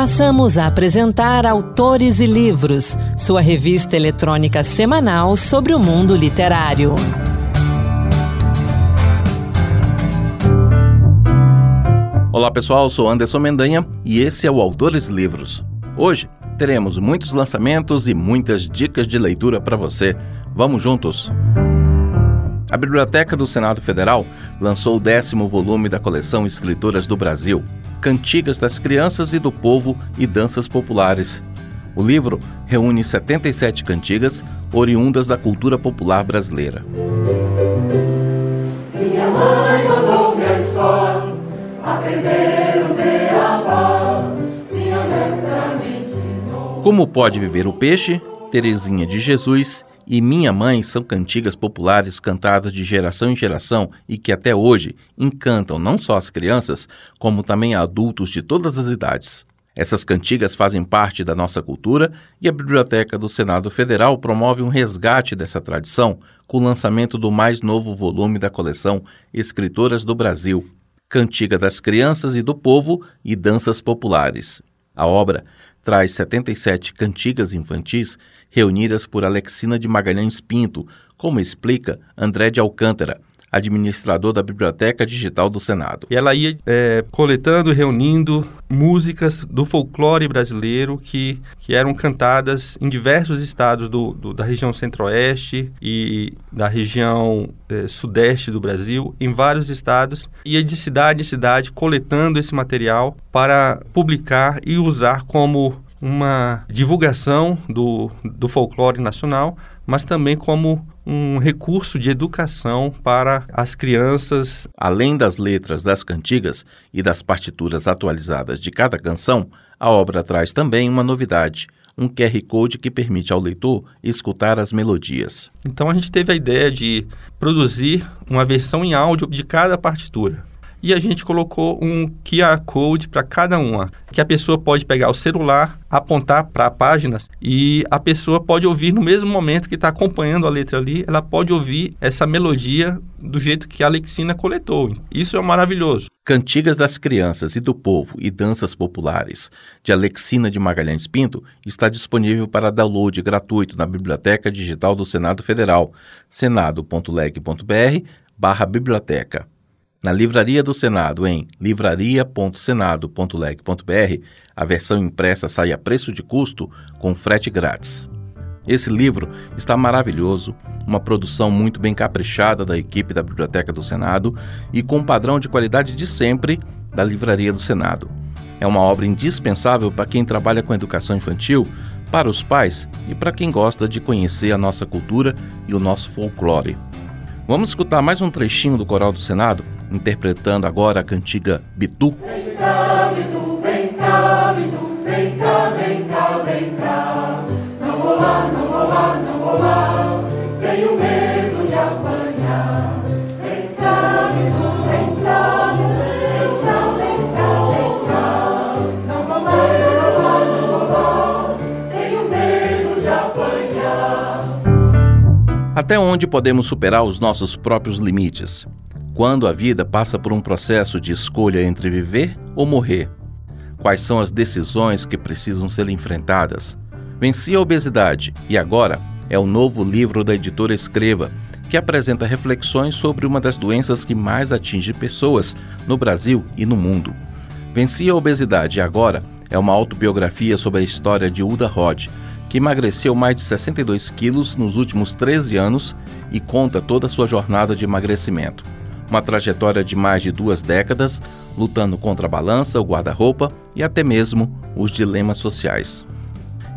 Passamos a apresentar Autores e Livros, sua revista eletrônica semanal sobre o mundo literário. Olá pessoal, sou Anderson Mendanha e esse é o Autores e Livros. Hoje teremos muitos lançamentos e muitas dicas de leitura para você. Vamos juntos! A Biblioteca do Senado Federal lançou o décimo volume da coleção Escritoras do Brasil, Cantigas das Crianças e do Povo e Danças Populares. O livro reúne 77 cantigas oriundas da cultura popular brasileira. Minha mãe escola, aprender o beabá, minha mestra me ensinou. Como pode viver o peixe? Terezinha de Jesus e Minha Mãe são cantigas populares cantadas de geração em geração e que até hoje encantam não só as crianças, como também adultos de todas as idades. Essas cantigas fazem parte da nossa cultura e a Biblioteca do Senado Federal promove um resgate dessa tradição com o lançamento do mais novo volume da coleção Escritoras do Brasil, Cantiga das Crianças e do Povo e Danças Populares. A obra traz 77 cantigas infantis reunidas por Alexina de Magalhães Pinto, como explica André de Alcântara, administrador da Biblioteca Digital do Senado. Ela ia é, coletando reunindo músicas do folclore brasileiro que, que eram cantadas em diversos estados do, do da região centro-oeste e da região é, sudeste do Brasil, em vários estados, ia de cidade em cidade coletando esse material para publicar e usar como uma divulgação do, do folclore nacional, mas também como um recurso de educação para as crianças. Além das letras das cantigas e das partituras atualizadas de cada canção, a obra traz também uma novidade um QR Code que permite ao leitor escutar as melodias. Então a gente teve a ideia de produzir uma versão em áudio de cada partitura e a gente colocou um QR Code para cada uma, que a pessoa pode pegar o celular, apontar para a página e a pessoa pode ouvir no mesmo momento que está acompanhando a letra ali, ela pode ouvir essa melodia do jeito que a Alexina coletou. Isso é maravilhoso. Cantigas das Crianças e do Povo e Danças Populares, de Alexina de Magalhães Pinto, está disponível para download gratuito na Biblioteca Digital do Senado Federal, senado.leg.br barra biblioteca. Na Livraria do Senado, em livraria.senado.leg.br, a versão impressa sai a preço de custo com frete grátis. Esse livro está maravilhoso, uma produção muito bem caprichada da equipe da Biblioteca do Senado e com um padrão de qualidade de sempre da Livraria do Senado. É uma obra indispensável para quem trabalha com educação infantil, para os pais e para quem gosta de conhecer a nossa cultura e o nosso folclore. Vamos escutar mais um trechinho do Coral do Senado interpretando agora a cantiga Bitu. Vem cá, Bitu, vem cá, Bitu, vem cá, vem cá, vem cá. Não vou lá, não vou lá, não vou lá, tenho medo de apanhar. Vem cá, Bitu, vem cá, vem cá. Não vou lá, não vou lá, não vou lá, tenho medo de apanhar. Até onde podemos superar os nossos próprios limites? Quando a vida passa por um processo de escolha entre viver ou morrer? Quais são as decisões que precisam ser enfrentadas? Venci a obesidade e agora é o novo livro da editora Escreva, que apresenta reflexões sobre uma das doenças que mais atinge pessoas no Brasil e no mundo. Venci a obesidade e agora é uma autobiografia sobre a história de Uda Rod, que emagreceu mais de 62 quilos nos últimos 13 anos e conta toda a sua jornada de emagrecimento uma trajetória de mais de duas décadas, lutando contra a balança, o guarda-roupa e até mesmo os dilemas sociais.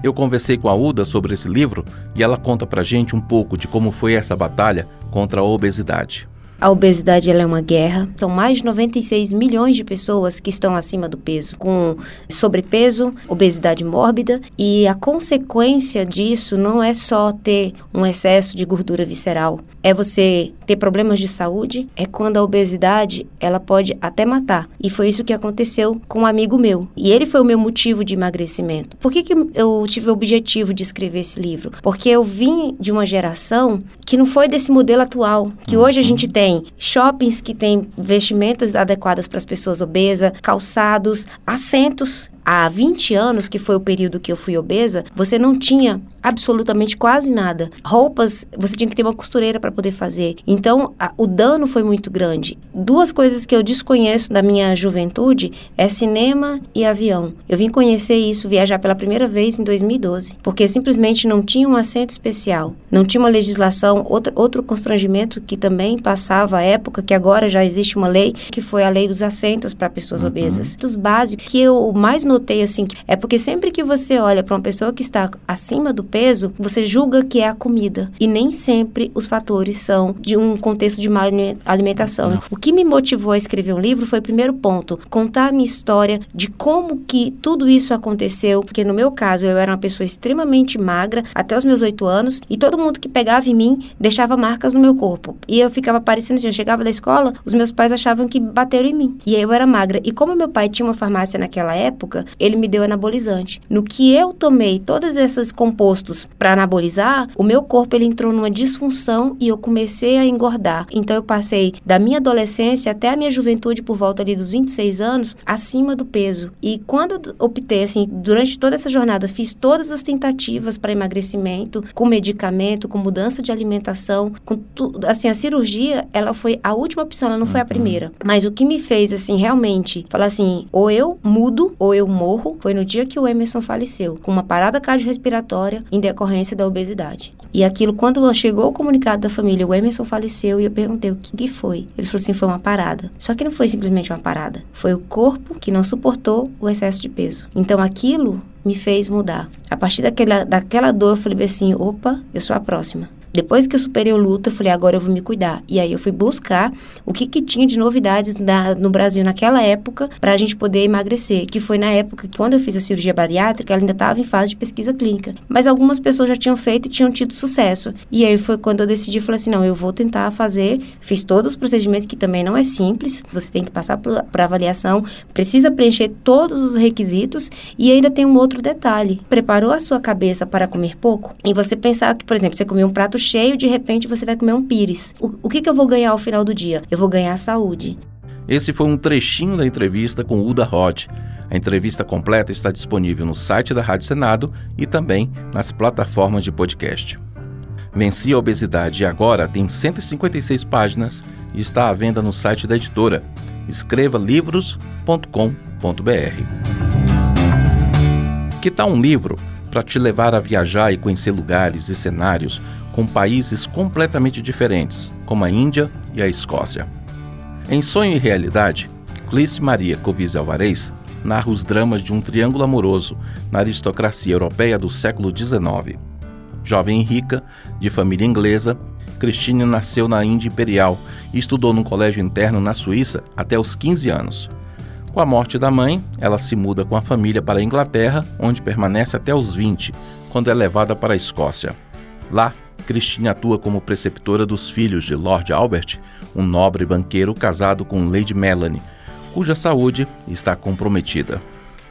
Eu conversei com a Uda sobre esse livro e ela conta pra gente um pouco de como foi essa batalha contra a obesidade. A obesidade é uma guerra. São mais de 96 milhões de pessoas que estão acima do peso, com sobrepeso, obesidade mórbida, e a consequência disso não é só ter um excesso de gordura visceral, é você ter problemas de saúde, é quando a obesidade, ela pode até matar. E foi isso que aconteceu com um amigo meu. E ele foi o meu motivo de emagrecimento. Por que, que eu tive o objetivo de escrever esse livro? Porque eu vim de uma geração que não foi desse modelo atual, que hoje a gente tem shoppings que têm vestimentas adequadas para as pessoas obesas, calçados, assentos há 20 anos, que foi o período que eu fui obesa, você não tinha absolutamente quase nada. Roupas, você tinha que ter uma costureira para poder fazer. Então, a, o dano foi muito grande. Duas coisas que eu desconheço da minha juventude é cinema e avião. Eu vim conhecer isso, viajar pela primeira vez em 2012, porque simplesmente não tinha um assento especial, não tinha uma legislação, outra, outro constrangimento que também passava a época, que agora já existe uma lei, que foi a lei dos assentos para pessoas uhum. obesas. Dos básicos que eu mais notei assim, é porque sempre que você olha para uma pessoa que está acima do peso, você julga que é a comida. E nem sempre os fatores são de um contexto de má alimentação. Não. O que me motivou a escrever um livro foi primeiro ponto, contar a minha história de como que tudo isso aconteceu, porque no meu caso eu era uma pessoa extremamente magra até os meus oito anos e todo mundo que pegava em mim deixava marcas no meu corpo. E eu ficava parecendo assim, eu chegava da escola, os meus pais achavam que bateram em mim. E aí eu era magra. E como meu pai tinha uma farmácia naquela época, ele me deu anabolizante. No que eu tomei todos esses compostos para anabolizar, o meu corpo ele entrou numa disfunção e eu comecei a engordar. Então eu passei da minha adolescência até a minha juventude por volta ali dos 26 anos acima do peso. E quando optei assim, durante toda essa jornada fiz todas as tentativas para emagrecimento, com medicamento, com mudança de alimentação, com tudo, assim a cirurgia, ela foi a última opção, ela não foi a uhum. primeira. Mas o que me fez assim realmente falar assim, ou eu mudo ou eu morro, foi no dia que o Emerson faleceu, com uma parada cardiorrespiratória em decorrência da obesidade. E aquilo, quando chegou o comunicado da família, o Emerson faleceu, e eu perguntei o que, que foi. Ele falou assim: foi uma parada. Só que não foi simplesmente uma parada. Foi o corpo que não suportou o excesso de peso. Então aquilo me fez mudar. A partir daquela, daquela dor, eu falei assim: opa, eu sou a próxima. Depois que eu superei o luto, eu falei, agora eu vou me cuidar. E aí eu fui buscar o que, que tinha de novidades na, no Brasil naquela época para a gente poder emagrecer. Que foi na época que, quando eu fiz a cirurgia bariátrica, ela ainda estava em fase de pesquisa clínica. Mas algumas pessoas já tinham feito e tinham tido sucesso. E aí foi quando eu decidi, falei assim, não, eu vou tentar fazer. Fiz todos os procedimentos, que também não é simples. Você tem que passar por avaliação, precisa preencher todos os requisitos. E ainda tem um outro detalhe. Preparou a sua cabeça para comer pouco? E você pensar que, por exemplo, você comeu um prato cheio, de repente você vai comer um pires. O, o que, que eu vou ganhar ao final do dia? Eu vou ganhar saúde. Esse foi um trechinho da entrevista com Uda Rod. A entrevista completa está disponível no site da Rádio Senado e também nas plataformas de podcast. Venci a Obesidade agora tem 156 páginas e está à venda no site da editora. Escreva livros.com.br. Que tal um livro para te levar a viajar e conhecer lugares e cenários com países completamente diferentes, como a Índia e a Escócia. Em Sonho e Realidade, Clice Maria Covise Alvarez narra os dramas de um triângulo amoroso na aristocracia europeia do século XIX. Jovem e rica, de família inglesa, Christine nasceu na Índia Imperial e estudou num colégio interno na Suíça até os 15 anos. Com a morte da mãe, ela se muda com a família para a Inglaterra, onde permanece até os 20, quando é levada para a Escócia. Lá, Christine atua como preceptora dos filhos de Lord Albert, um nobre banqueiro casado com Lady Melanie, cuja saúde está comprometida.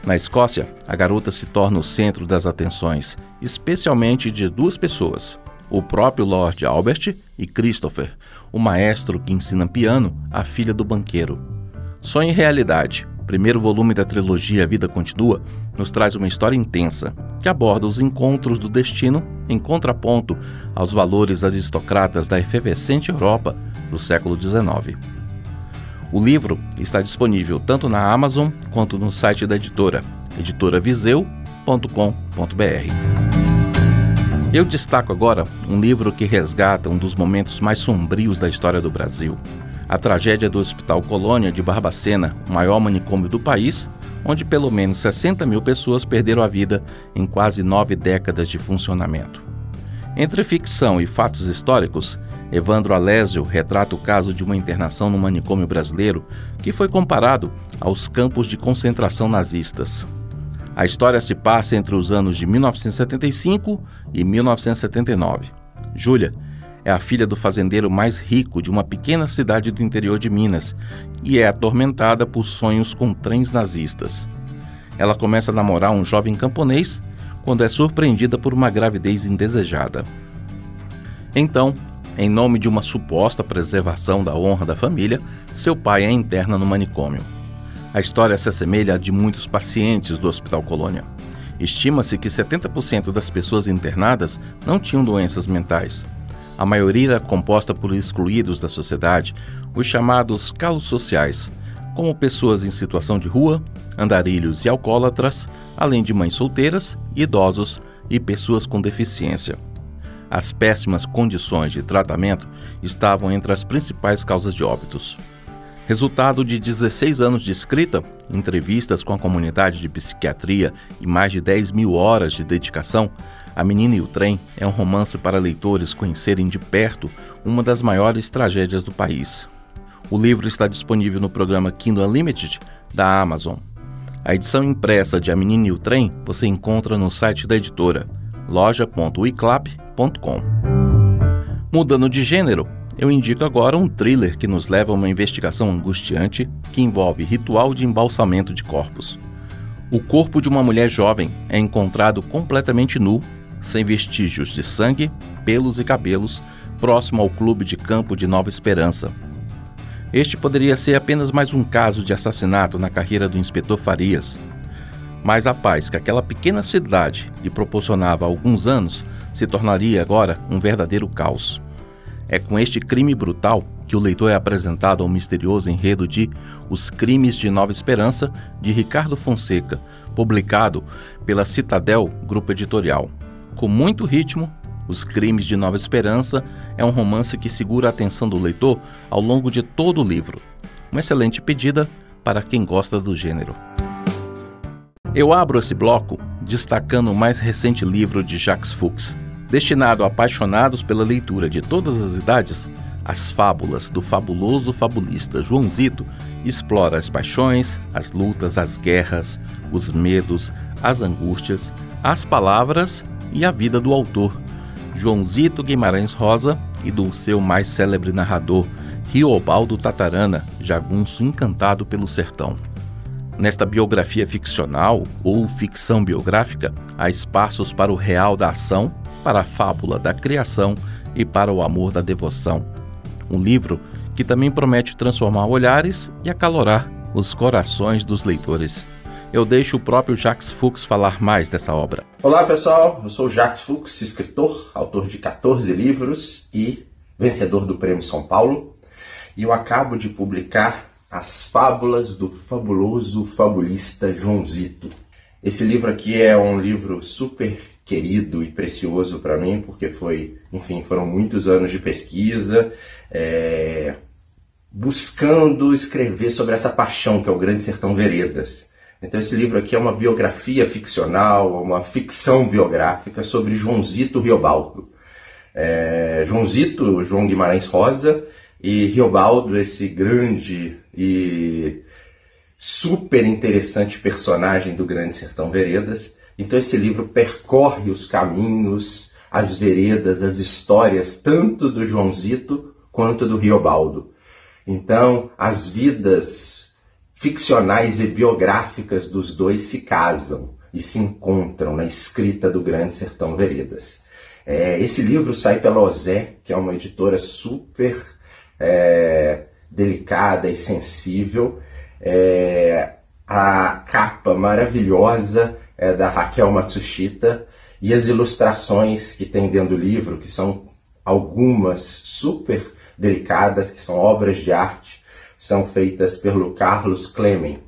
Na Escócia, a garota se torna o centro das atenções, especialmente de duas pessoas: o próprio Lord Albert e Christopher, o maestro que ensina piano à filha do banqueiro. Sonho e realidade, primeiro volume da trilogia Vida Continua, nos traz uma história intensa que aborda os encontros do destino em contraponto aos valores aristocratas da efervescente Europa do século XIX. O livro está disponível tanto na Amazon quanto no site da editora, editoraviseu.com.br. Eu destaco agora um livro que resgata um dos momentos mais sombrios da história do Brasil, a tragédia do Hospital Colônia de Barbacena, o maior manicômio do país, onde pelo menos 60 mil pessoas perderam a vida em quase nove décadas de funcionamento. Entre ficção e fatos históricos, Evandro Alésio retrata o caso de uma internação no manicômio brasileiro que foi comparado aos campos de concentração nazistas. A história se passa entre os anos de 1975 e 1979. Júlia é a filha do fazendeiro mais rico de uma pequena cidade do interior de Minas e é atormentada por sonhos com trens nazistas. Ela começa a namorar um jovem camponês quando é surpreendida por uma gravidez indesejada. Então, em nome de uma suposta preservação da honra da família, seu pai a interna no manicômio. A história se assemelha à de muitos pacientes do Hospital Colônia. Estima-se que 70% das pessoas internadas não tinham doenças mentais. A maioria era composta por excluídos da sociedade, os chamados calos sociais, como pessoas em situação de rua, andarilhos e alcoólatras, além de mães solteiras, idosos e pessoas com deficiência. As péssimas condições de tratamento estavam entre as principais causas de óbitos. Resultado de 16 anos de escrita, entrevistas com a comunidade de psiquiatria e mais de 10 mil horas de dedicação, A Menina e o Trem é um romance para leitores conhecerem de perto uma das maiores tragédias do país. O livro está disponível no programa Kindle Unlimited da Amazon. A edição impressa de A Menina e o Trem você encontra no site da editora loja.wiclap.com. Mudando de gênero, eu indico agora um thriller que nos leva a uma investigação angustiante que envolve ritual de embalsamento de corpos. O corpo de uma mulher jovem é encontrado completamente nu, sem vestígios de sangue, pelos e cabelos, próximo ao clube de campo de Nova Esperança. Este poderia ser apenas mais um caso de assassinato na carreira do inspetor Farias. Mas a paz que aquela pequena cidade lhe proporcionava há alguns anos se tornaria agora um verdadeiro caos. É com este crime brutal que o leitor é apresentado ao misterioso enredo de Os Crimes de Nova Esperança, de Ricardo Fonseca, publicado pela Citadel Grupo Editorial. Com muito ritmo, Os Crimes de Nova Esperança é um romance que segura a atenção do leitor ao longo de todo o livro. Uma excelente pedida para quem gosta do gênero. Eu abro esse bloco destacando o mais recente livro de Jacques Fuchs, destinado a apaixonados pela leitura de todas as idades, as fábulas do fabuloso fabulista Joãozito explora as paixões, as lutas, as guerras, os medos, as angústias, as palavras e a vida do autor, Joãozito Guimarães Rosa, e do seu mais célebre narrador, Riobaldo Tatarana, jagunço encantado pelo sertão. Nesta biografia ficcional ou ficção biográfica, há espaços para o real da ação para a fábula da criação e para o amor da devoção. Um livro que também promete transformar olhares e acalorar os corações dos leitores. Eu deixo o próprio Jacques Fuchs falar mais dessa obra. Olá pessoal, eu sou Jacques Fuchs, escritor, autor de 14 livros e vencedor do Prêmio São Paulo. E eu acabo de publicar As Fábulas do fabuloso fabulista Joãozito. Esse livro aqui é um livro super querido e precioso para mim, porque foi, enfim, foram muitos anos de pesquisa, é, buscando escrever sobre essa paixão que é o Grande Sertão Veredas. Então esse livro aqui é uma biografia ficcional, uma ficção biográfica sobre Joãozito Riobaldo. É, Joãozito, João Guimarães Rosa, e Riobaldo, esse grande e super interessante personagem do Grande Sertão Veredas, então esse livro percorre os caminhos, as veredas, as histórias, tanto do Joãozito quanto do Riobaldo. Então, as vidas ficcionais e biográficas dos dois se casam e se encontram na escrita do Grande Sertão Veredas. É, esse livro sai pela Ozé, que é uma editora super é, delicada e sensível. É, a capa maravilhosa é da Raquel Matsushita e as ilustrações que tem dentro do livro, que são algumas super delicadas, que são obras de arte, são feitas pelo Carlos Clemen.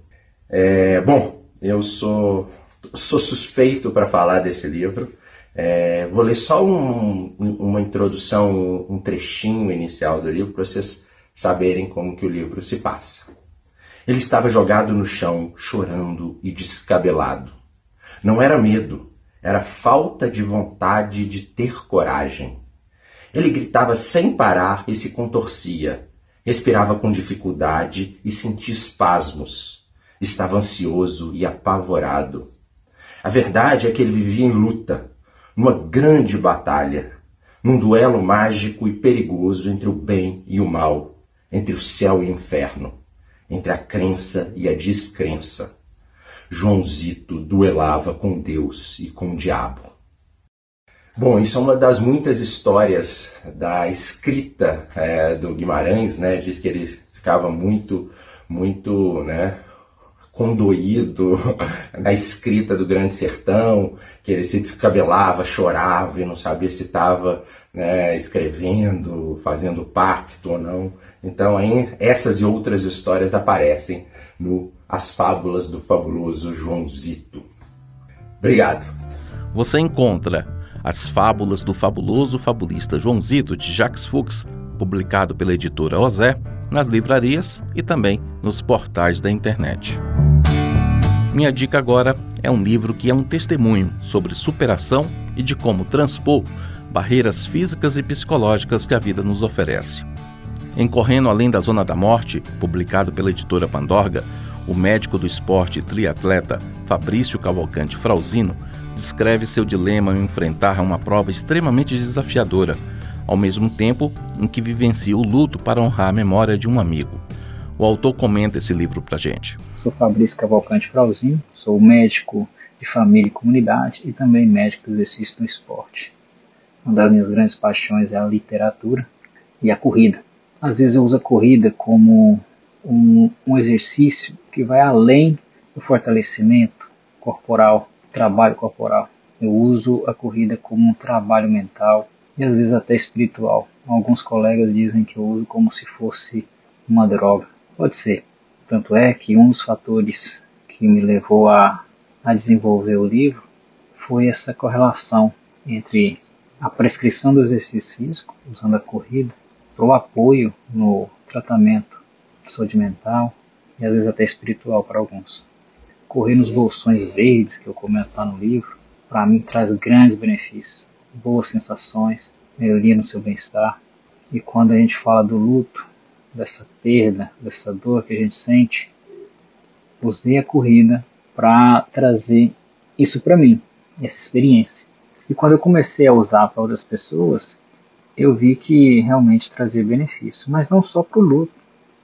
É, bom, eu sou, sou suspeito para falar desse livro. É, vou ler só um, uma introdução, um trechinho inicial do livro para vocês saberem como que o livro se passa. Ele estava jogado no chão, chorando e descabelado. Não era medo, era falta de vontade de ter coragem. Ele gritava sem parar e se contorcia. Respirava com dificuldade e sentia espasmos. Estava ansioso e apavorado. A verdade é que ele vivia em luta, numa grande batalha, num duelo mágico e perigoso entre o bem e o mal, entre o céu e o inferno, entre a crença e a descrença. Joãozito duelava com Deus e com o diabo. Bom, isso é uma das muitas histórias da escrita é, do Guimarães, né? Diz que ele ficava muito, muito, né? condoído na escrita do Grande Sertão, que ele se descabelava, chorava e não sabia se estava né, escrevendo, fazendo pacto ou não. Então, aí, essas e outras histórias aparecem no As Fábulas do Fabuloso João Zito. Obrigado. Você encontra As Fábulas do Fabuloso Fabulista João Zito, de Jacques Fuchs, publicado pela editora Osé, nas livrarias e também nos portais da internet. Minha dica agora é um livro que é um testemunho sobre superação e de como transpor barreiras físicas e psicológicas que a vida nos oferece. Em Correndo Além da Zona da Morte, publicado pela editora Pandorga, o médico do esporte e triatleta Fabrício Cavalcante Frauzino descreve seu dilema ao enfrentar uma prova extremamente desafiadora, ao mesmo tempo em que vivencia o luto para honrar a memória de um amigo. O autor comenta esse livro para gente. Sou Fabrício Cavalcante Frauzino, sou médico de família e comunidade e também médico do exercício no esporte. Uma das minhas grandes paixões é a literatura e a corrida. Às vezes eu uso a corrida como um, um exercício que vai além do fortalecimento corporal, trabalho corporal. Eu uso a corrida como um trabalho mental e às vezes até espiritual. Alguns colegas dizem que eu uso como se fosse uma droga. Pode ser. Tanto é que um dos fatores que me levou a, a desenvolver o livro foi essa correlação entre a prescrição do exercício físico, usando a corrida, para o apoio no tratamento de saúde mental e às vezes até espiritual para alguns. Correr nos bolsões verdes, que eu comento lá no livro, para mim traz grandes benefícios, boas sensações, melhoria no seu bem-estar. E quando a gente fala do luto, dessa perda, dessa dor que a gente sente, usei a corrida para trazer isso para mim, essa experiência. E quando eu comecei a usar para outras pessoas, eu vi que realmente trazia benefício, mas não só para o luto,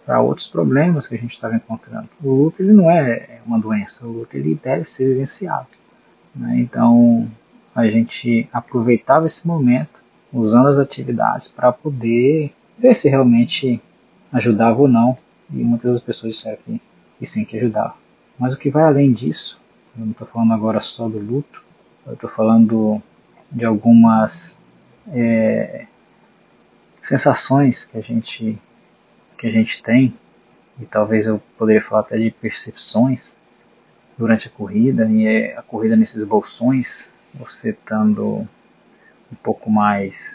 para outros problemas que a gente estava encontrando. O luto ele não é uma doença, o luto ele deve ser vivenciado. Né? Então a gente aproveitava esse momento usando as atividades para poder ver se realmente ajudava ou não, e muitas das pessoas disseram que, que sim, que ajudava. Mas o que vai além disso, eu não estou falando agora só do luto, eu estou falando de algumas é, sensações que a gente que a gente tem e talvez eu poderia falar até de percepções durante a corrida e é a corrida nesses bolsões você estando um pouco mais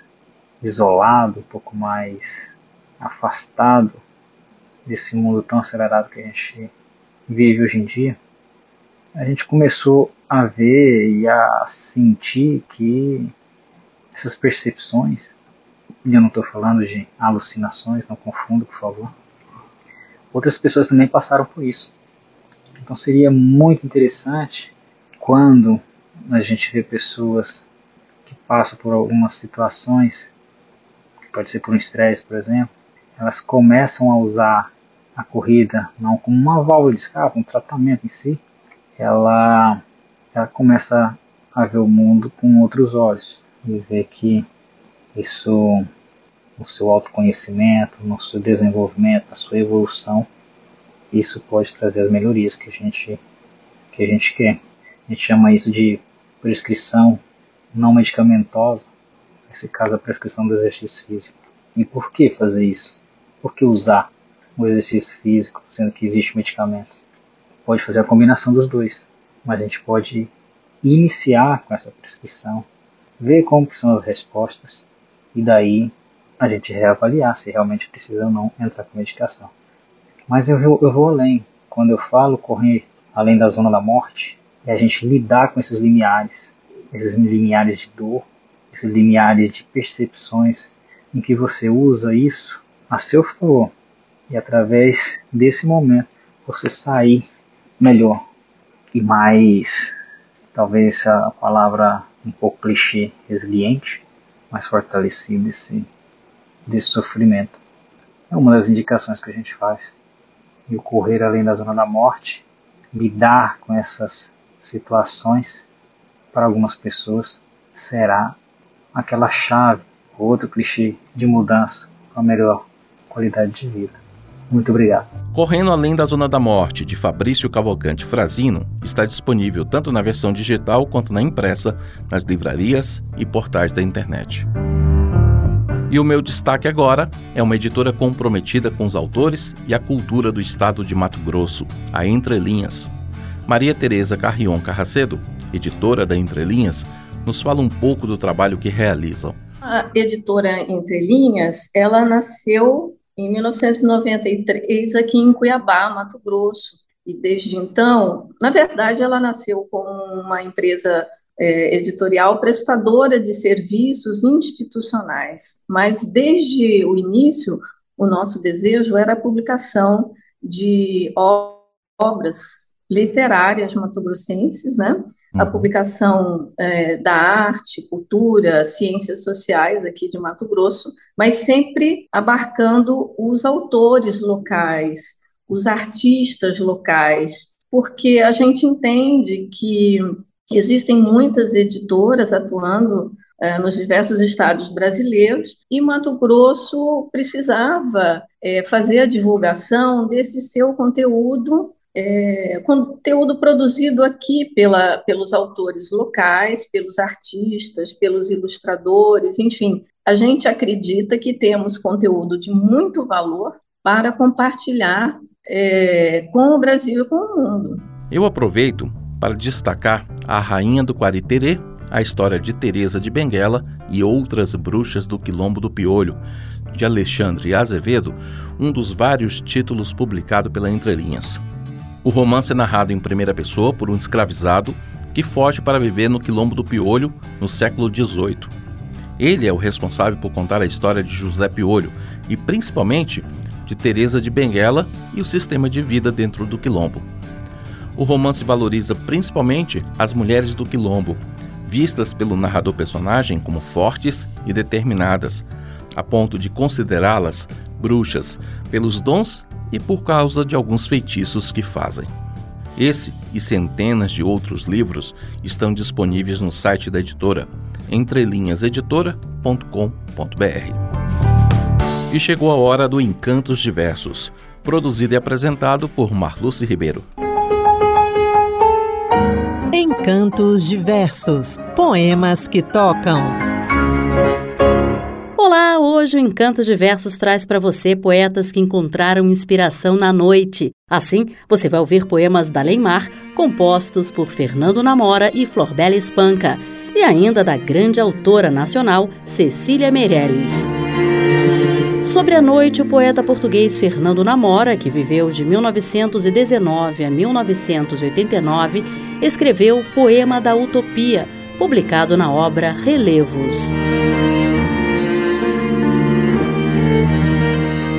isolado um pouco mais afastado desse mundo tão acelerado que a gente vive hoje em dia, a gente começou a ver e a sentir que essas percepções, e eu não estou falando de alucinações, não confundo, por favor, outras pessoas também passaram por isso. Então seria muito interessante quando a gente vê pessoas que passam por algumas situações, pode ser por um estresse, por exemplo, elas começam a usar a corrida não como uma válvula de escape, um tratamento em si, ela, ela começa a ver o mundo com outros olhos e ver que isso, no seu autoconhecimento, no seu desenvolvimento, na sua evolução, isso pode trazer as melhorias que a gente, que a gente quer. A gente chama isso de prescrição não medicamentosa, nesse caso a prescrição do exercício físico. E por que fazer isso? Por que usar o exercício físico, sendo que existe medicamentos? Pode fazer a combinação dos dois, mas a gente pode iniciar com essa prescrição, ver como são as respostas e daí a gente reavaliar se realmente precisa ou não entrar com medicação. Mas eu vou, eu vou além. Quando eu falo correr além da zona da morte, é a gente lidar com esses limiares, esses limiares de dor, esses limiares de percepções em que você usa isso a seu favor e através desse momento você sair melhor e mais, talvez a palavra um pouco clichê, resiliente, mais fortalecido desse, desse sofrimento. É uma das indicações que a gente faz. E o correr além da zona da morte, lidar com essas situações, para algumas pessoas, será aquela chave, outro clichê de mudança para melhor qualidade de vida. Muito obrigado. Correndo Além da Zona da Morte, de Fabrício Cavalcante Frazino, está disponível tanto na versão digital quanto na impressa, nas livrarias e portais da internet. E o meu destaque agora é uma editora comprometida com os autores e a cultura do estado de Mato Grosso, a Entrelinhas. Maria Tereza Carrion Carracedo, editora da Entrelinhas, nos fala um pouco do trabalho que realizam. A editora Entrelinhas, ela nasceu em 1993 aqui em Cuiabá, Mato Grosso. E desde então, na verdade, ela nasceu como uma empresa é, editorial prestadora de serviços institucionais. Mas desde o início, o nosso desejo era a publicação de obras literárias matogrossenses, né? A uhum. publicação é, da arte, cultura, ciências sociais aqui de Mato Grosso, mas sempre abarcando os autores locais, os artistas locais, porque a gente entende que existem muitas editoras atuando é, nos diversos estados brasileiros, e Mato Grosso precisava é, fazer a divulgação desse seu conteúdo é, conteúdo produzido aqui pela, pelos autores locais, pelos artistas, pelos ilustradores, enfim. A gente acredita que temos conteúdo de muito valor para compartilhar com o Brasil e com o mundo. Eu aproveito para destacar a Rainha do Quariterê, a história de Teresa de Benguela e outras bruxas do Quilombo do Piolho, de Alexandre Azevedo, um dos vários títulos publicado pela Entrelinhas. O romance é narrado em primeira pessoa por um escravizado que foge para viver no Quilombo do Piolho no século XVIII. Ele é o responsável por contar a história de José Piolho e, principalmente, de Teresa de Benguela e o sistema de vida dentro do Quilombo. O romance valoriza principalmente as mulheres do Quilombo, vistas pelo narrador personagem como fortes e determinadas, a ponto de considerá-las bruxas pelos dons e por causa de alguns feitiços que fazem. Esse e centenas de outros livros estão disponíveis no site da editora entrelinhaseditora.com.br. E chegou a hora do Encantos Diversos, produzido e apresentado por Marluce Ribeiro. Encantos Diversos Poemas que tocam. Olá, hoje o Encanto de Versos traz para você poetas que encontraram inspiração na noite. Assim, você vai ouvir poemas da Leimar, compostos por Fernando Namora e Florbela Espanca, e ainda da grande autora nacional Cecília Meirelles. Sobre a noite, o poeta português Fernando Namora, que viveu de 1919 a 1989, escreveu Poema da Utopia, publicado na obra Relevos.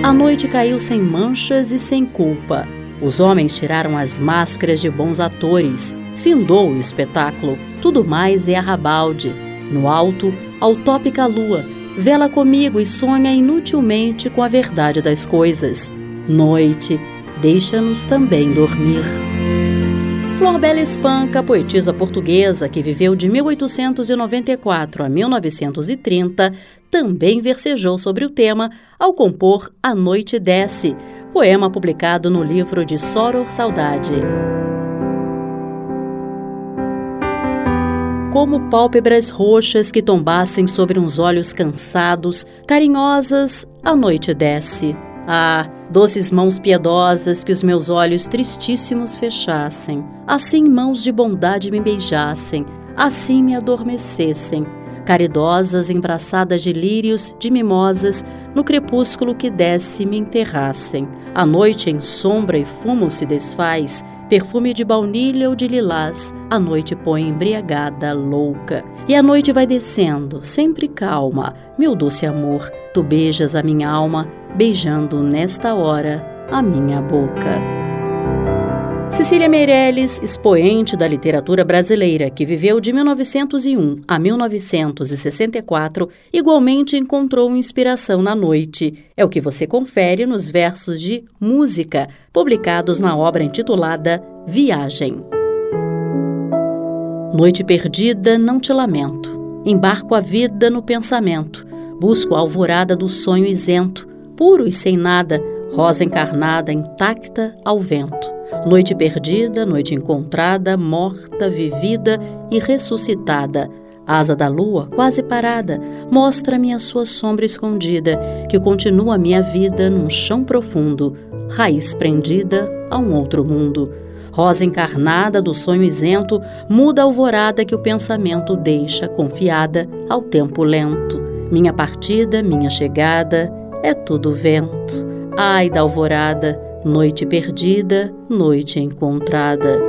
A noite caiu sem manchas e sem culpa. Os homens tiraram as máscaras de bons atores. Findou o espetáculo. Tudo mais é arrabalde. No alto, utópica lua vela comigo e sonha inutilmente com a verdade das coisas. Noite, deixa-nos também dormir. Flor Bela Espanca, poetisa portuguesa que viveu de 1894 a 1930, também versejou sobre o tema ao compor A Noite Desce, poema publicado no livro de Soror Saudade. Como pálpebras roxas que tombassem sobre uns olhos cansados, carinhosas, a noite desce. Ah, doces mãos piedosas que os meus olhos tristíssimos fechassem, assim mãos de bondade me beijassem, assim me adormecessem, caridosas embraçadas de lírios, de mimosas, no crepúsculo que desce me enterrassem. A noite em sombra e fumo se desfaz, perfume de baunilha ou de lilás, a noite põe embriagada, louca. E a noite vai descendo, sempre calma. Meu doce amor, tu beijas a minha alma, beijando nesta hora a minha boca. Cecília Meirelles, expoente da literatura brasileira, que viveu de 1901 a 1964, igualmente encontrou inspiração na noite. É o que você confere nos versos de Música, publicados na obra intitulada Viagem. Noite perdida, não te lamento. Embarco a vida no pensamento. Busco a alvorada do sonho isento, puro e sem nada, rosa encarnada intacta ao vento. Noite perdida, noite encontrada, morta, vivida e ressuscitada. Asa da lua, quase parada, mostra-me a sua sombra escondida, que continua minha vida num chão profundo, raiz prendida a um outro mundo. Rosa encarnada do sonho isento, muda a alvorada que o pensamento deixa confiada ao tempo lento. Minha partida, minha chegada, é tudo vento. Ai da alvorada, noite perdida, noite encontrada.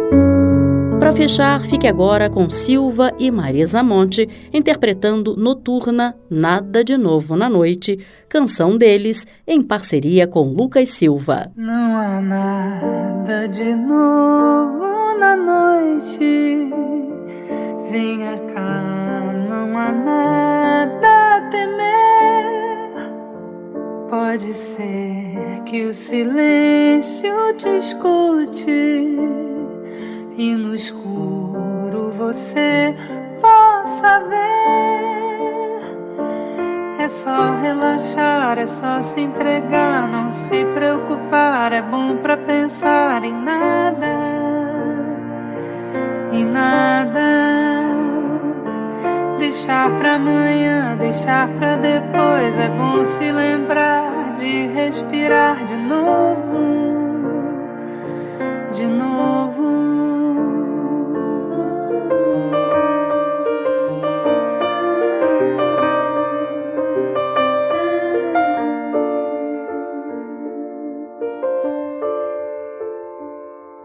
Para fechar, fique agora com Silva e Marisa Monte interpretando Noturna, Nada de Novo na Noite, canção deles em parceria com Lucas Silva. Não há nada de novo na noite, venha cá, não há nada a temer. Pode ser que o silêncio te escute e no escuro você possa ver. É só relaxar, é só se entregar, não se preocupar. É bom pra pensar em nada, em nada. Deixar pra amanhã, deixar pra depois. É bom se lembrar de respirar de novo, de novo.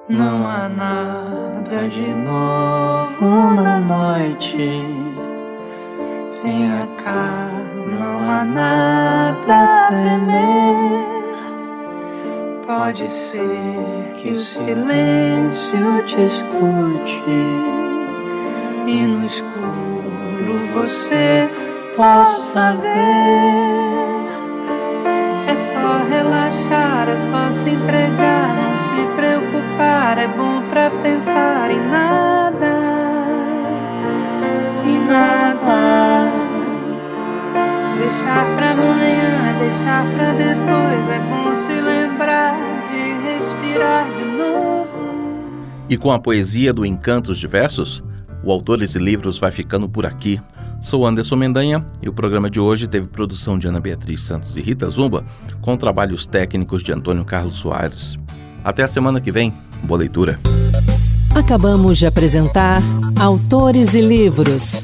Não há nada de novo na noite. Não há nada a temer. Pode ser que o silêncio te escute e no escuro você possa ver. É só relaxar, é só se entregar, não se preocupar. É bom pra pensar em nada, em nada. Deixar pra amanhã, deixar pra depois. É bom se lembrar de respirar de novo. E com a poesia do Encantos Diversos, o Autores e Livros vai ficando por aqui. Sou Anderson Mendanha e o programa de hoje teve produção de Ana Beatriz Santos e Rita Zumba, com trabalhos técnicos de Antônio Carlos Soares. Até a semana que vem. Boa leitura. Acabamos de apresentar Autores e Livros,